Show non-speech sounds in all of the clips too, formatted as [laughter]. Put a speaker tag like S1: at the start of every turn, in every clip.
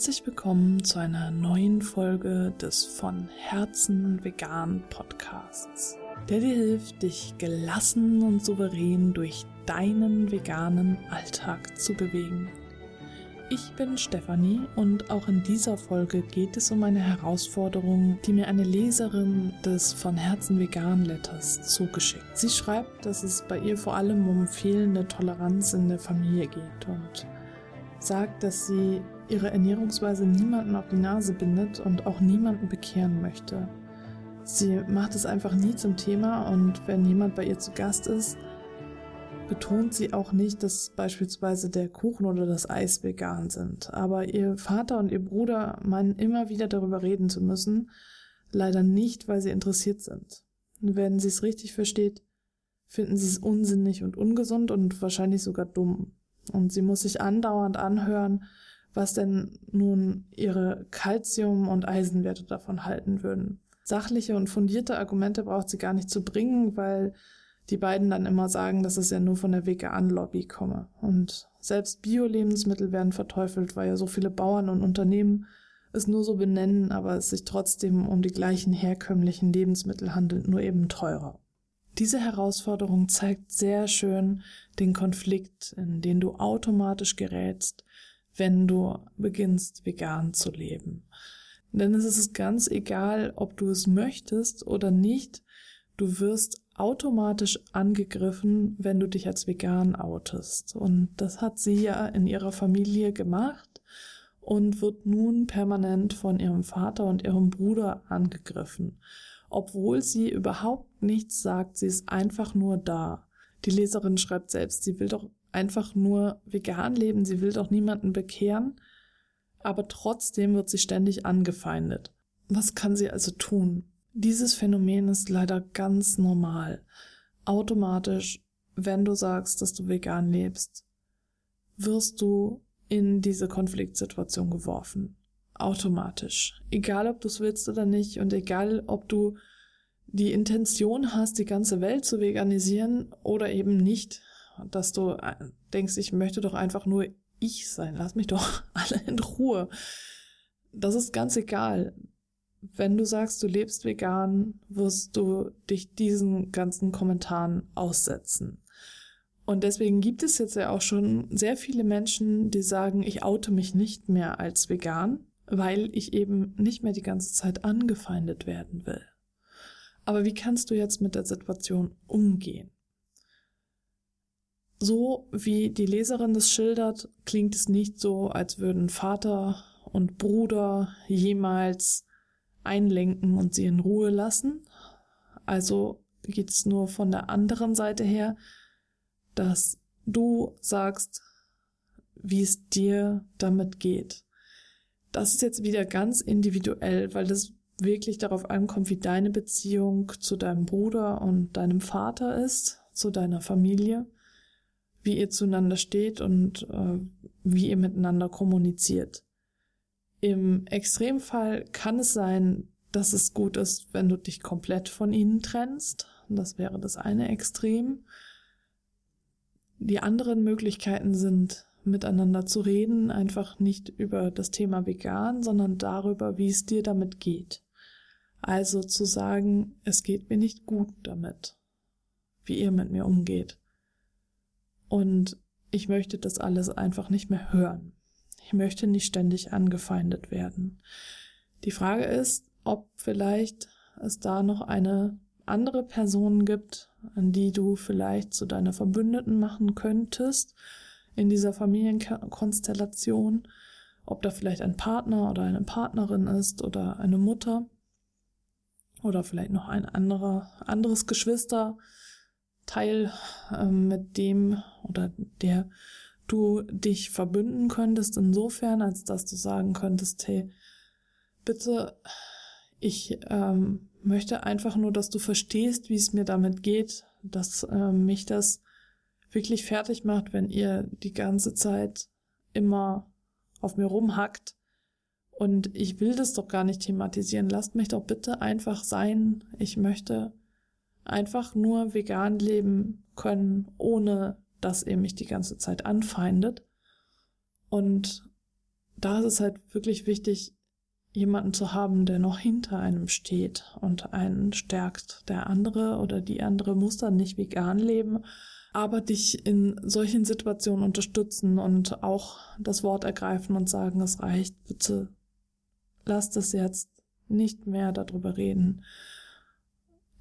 S1: Herzlich willkommen zu einer neuen Folge des von Herzen vegan Podcasts, der dir hilft, dich gelassen und souverän durch deinen veganen Alltag zu bewegen. Ich bin Stefanie und auch in dieser Folge geht es um eine Herausforderung, die mir eine Leserin des von Herzen vegan Letters zugeschickt. Sie schreibt, dass es bei ihr vor allem um fehlende Toleranz in der Familie geht und sagt, dass sie ihre Ernährungsweise niemanden auf die Nase bindet und auch niemanden bekehren möchte. Sie macht es einfach nie zum Thema und wenn jemand bei ihr zu Gast ist, betont sie auch nicht, dass beispielsweise der Kuchen oder das Eis vegan sind. Aber ihr Vater und ihr Bruder meinen immer wieder darüber reden zu müssen, leider nicht, weil sie interessiert sind. wenn sie es richtig versteht, finden sie es unsinnig und ungesund und wahrscheinlich sogar dumm. Und sie muss sich andauernd anhören, was denn nun ihre Kalzium- und Eisenwerte davon halten würden. Sachliche und fundierte Argumente braucht sie gar nicht zu bringen, weil die beiden dann immer sagen, dass es ja nur von der Vegan-Lobby komme. Und selbst Bio-Lebensmittel werden verteufelt, weil ja so viele Bauern und Unternehmen es nur so benennen, aber es sich trotzdem um die gleichen herkömmlichen Lebensmittel handelt, nur eben teurer. Diese Herausforderung zeigt sehr schön den Konflikt, in den du automatisch gerätst, wenn du beginnst, vegan zu leben. Denn es ist ganz egal, ob du es möchtest oder nicht, du wirst automatisch angegriffen, wenn du dich als vegan outest. Und das hat sie ja in ihrer Familie gemacht und wird nun permanent von ihrem Vater und ihrem Bruder angegriffen. Obwohl sie überhaupt nichts sagt, sie ist einfach nur da. Die Leserin schreibt selbst, sie will doch einfach nur vegan leben, sie will doch niemanden bekehren, aber trotzdem wird sie ständig angefeindet. Was kann sie also tun? Dieses Phänomen ist leider ganz normal. Automatisch, wenn du sagst, dass du vegan lebst, wirst du in diese Konfliktsituation geworfen. Automatisch. Egal, ob du es willst oder nicht und egal, ob du die Intention hast, die ganze Welt zu veganisieren oder eben nicht, dass du äh, denkst, ich möchte doch einfach nur ich sein, lass mich doch [laughs] alle in Ruhe. Das ist ganz egal. Wenn du sagst, du lebst vegan, wirst du dich diesen ganzen Kommentaren aussetzen. Und deswegen gibt es jetzt ja auch schon sehr viele Menschen, die sagen, ich oute mich nicht mehr als vegan, weil ich eben nicht mehr die ganze Zeit angefeindet werden will. Aber wie kannst du jetzt mit der Situation umgehen? So wie die Leserin das schildert, klingt es nicht so, als würden Vater und Bruder jemals einlenken und sie in Ruhe lassen. Also geht es nur von der anderen Seite her, dass du sagst, wie es dir damit geht. Das ist jetzt wieder ganz individuell, weil das wirklich darauf ankommt, wie deine Beziehung zu deinem Bruder und deinem Vater ist, zu deiner Familie, wie ihr zueinander steht und äh, wie ihr miteinander kommuniziert. Im Extremfall kann es sein, dass es gut ist, wenn du dich komplett von ihnen trennst. Das wäre das eine Extrem. Die anderen Möglichkeiten sind, miteinander zu reden, einfach nicht über das Thema vegan, sondern darüber, wie es dir damit geht. Also zu sagen, es geht mir nicht gut damit, wie ihr mit mir umgeht. Und ich möchte das alles einfach nicht mehr hören. Ich möchte nicht ständig angefeindet werden. Die Frage ist, ob vielleicht es da noch eine andere Person gibt, an die du vielleicht zu deiner Verbündeten machen könntest in dieser Familienkonstellation, ob da vielleicht ein Partner oder eine Partnerin ist oder eine Mutter oder vielleicht noch ein anderer, anderes Geschwisterteil, äh, mit dem oder der du dich verbünden könntest, insofern, als dass du sagen könntest, hey, bitte, ich ähm, möchte einfach nur, dass du verstehst, wie es mir damit geht, dass äh, mich das wirklich fertig macht, wenn ihr die ganze Zeit immer auf mir rumhackt. Und ich will das doch gar nicht thematisieren. Lasst mich doch bitte einfach sein. Ich möchte einfach nur vegan leben können, ohne dass ihr mich die ganze Zeit anfeindet. Und da ist es halt wirklich wichtig, jemanden zu haben, der noch hinter einem steht und einen stärkt. Der andere oder die andere muss dann nicht vegan leben, aber dich in solchen Situationen unterstützen und auch das Wort ergreifen und sagen, es reicht, bitte lass das jetzt nicht mehr darüber reden.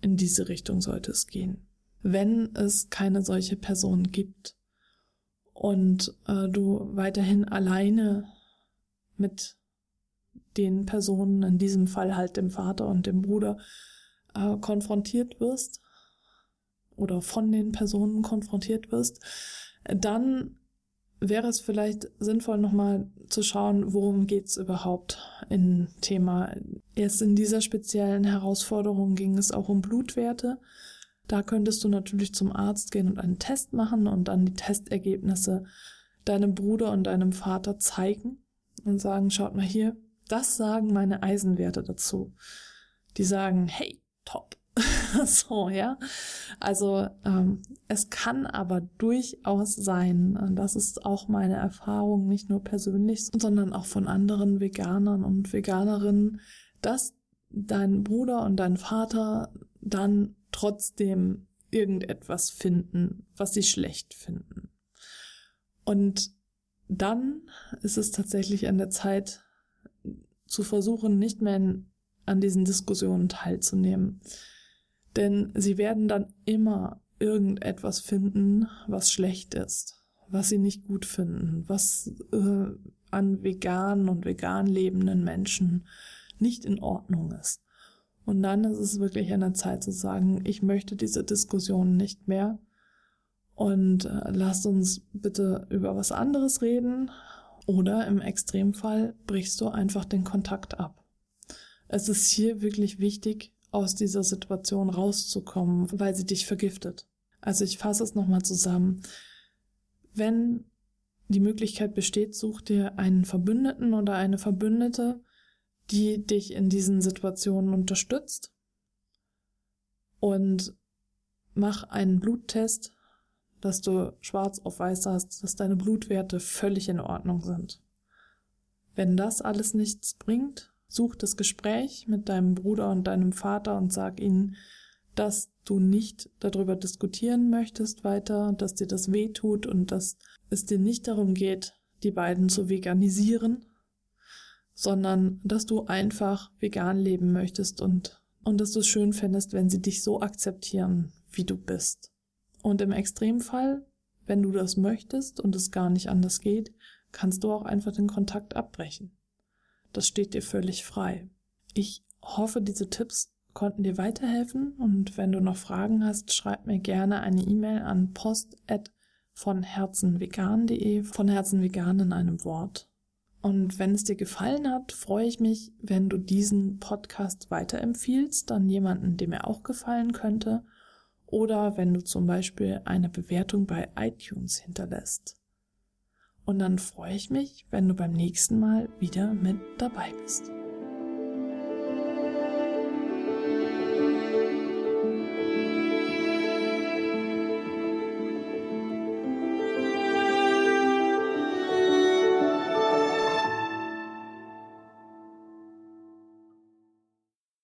S1: In diese Richtung sollte es gehen. Wenn es keine solche Person gibt und äh, du weiterhin alleine mit den Personen, in diesem Fall halt dem Vater und dem Bruder, äh, konfrontiert wirst oder von den Personen konfrontiert wirst, dann wäre es vielleicht sinnvoll, nochmal zu schauen, worum geht's überhaupt im Thema. Erst in dieser speziellen Herausforderung ging es auch um Blutwerte. Da könntest du natürlich zum Arzt gehen und einen Test machen und dann die Testergebnisse deinem Bruder und deinem Vater zeigen und sagen, schaut mal hier, das sagen meine Eisenwerte dazu. Die sagen, hey, top. [laughs] so, ja. Also ähm, es kann aber durchaus sein, und das ist auch meine Erfahrung, nicht nur persönlich, sondern auch von anderen Veganern und Veganerinnen, dass dein Bruder und dein Vater dann trotzdem irgendetwas finden, was sie schlecht finden. Und dann ist es tatsächlich an der Zeit, zu versuchen, nicht mehr in, an diesen Diskussionen teilzunehmen. Denn sie werden dann immer irgendetwas finden, was schlecht ist, was sie nicht gut finden, was äh, an veganen und vegan lebenden Menschen nicht in Ordnung ist. Und dann ist es wirklich an der Zeit zu sagen, ich möchte diese Diskussion nicht mehr und äh, lasst uns bitte über was anderes reden oder im Extremfall brichst du einfach den Kontakt ab. Es ist hier wirklich wichtig, aus dieser Situation rauszukommen, weil sie dich vergiftet. Also ich fasse es nochmal zusammen. Wenn die Möglichkeit besteht, such dir einen Verbündeten oder eine Verbündete, die dich in diesen Situationen unterstützt und mach einen Bluttest dass du schwarz auf weiß hast, dass deine Blutwerte völlig in Ordnung sind. Wenn das alles nichts bringt, such das Gespräch mit deinem Bruder und deinem Vater und sag ihnen, dass du nicht darüber diskutieren möchtest weiter, dass dir das weh tut und dass es dir nicht darum geht, die beiden zu veganisieren, sondern dass du einfach vegan leben möchtest und, und dass du es schön fändest, wenn sie dich so akzeptieren, wie du bist. Und im Extremfall, wenn du das möchtest und es gar nicht anders geht, kannst du auch einfach den Kontakt abbrechen. Das steht dir völlig frei. Ich hoffe, diese Tipps konnten dir weiterhelfen und wenn du noch Fragen hast, schreib mir gerne eine E-Mail an post von herzenvegan.de, von herzenvegan in einem Wort. Und wenn es dir gefallen hat, freue ich mich, wenn du diesen Podcast weiterempfiehlst an jemanden, dem er auch gefallen könnte oder wenn du zum Beispiel eine Bewertung bei iTunes hinterlässt. Und dann freue ich mich, wenn du beim nächsten Mal wieder mit dabei bist.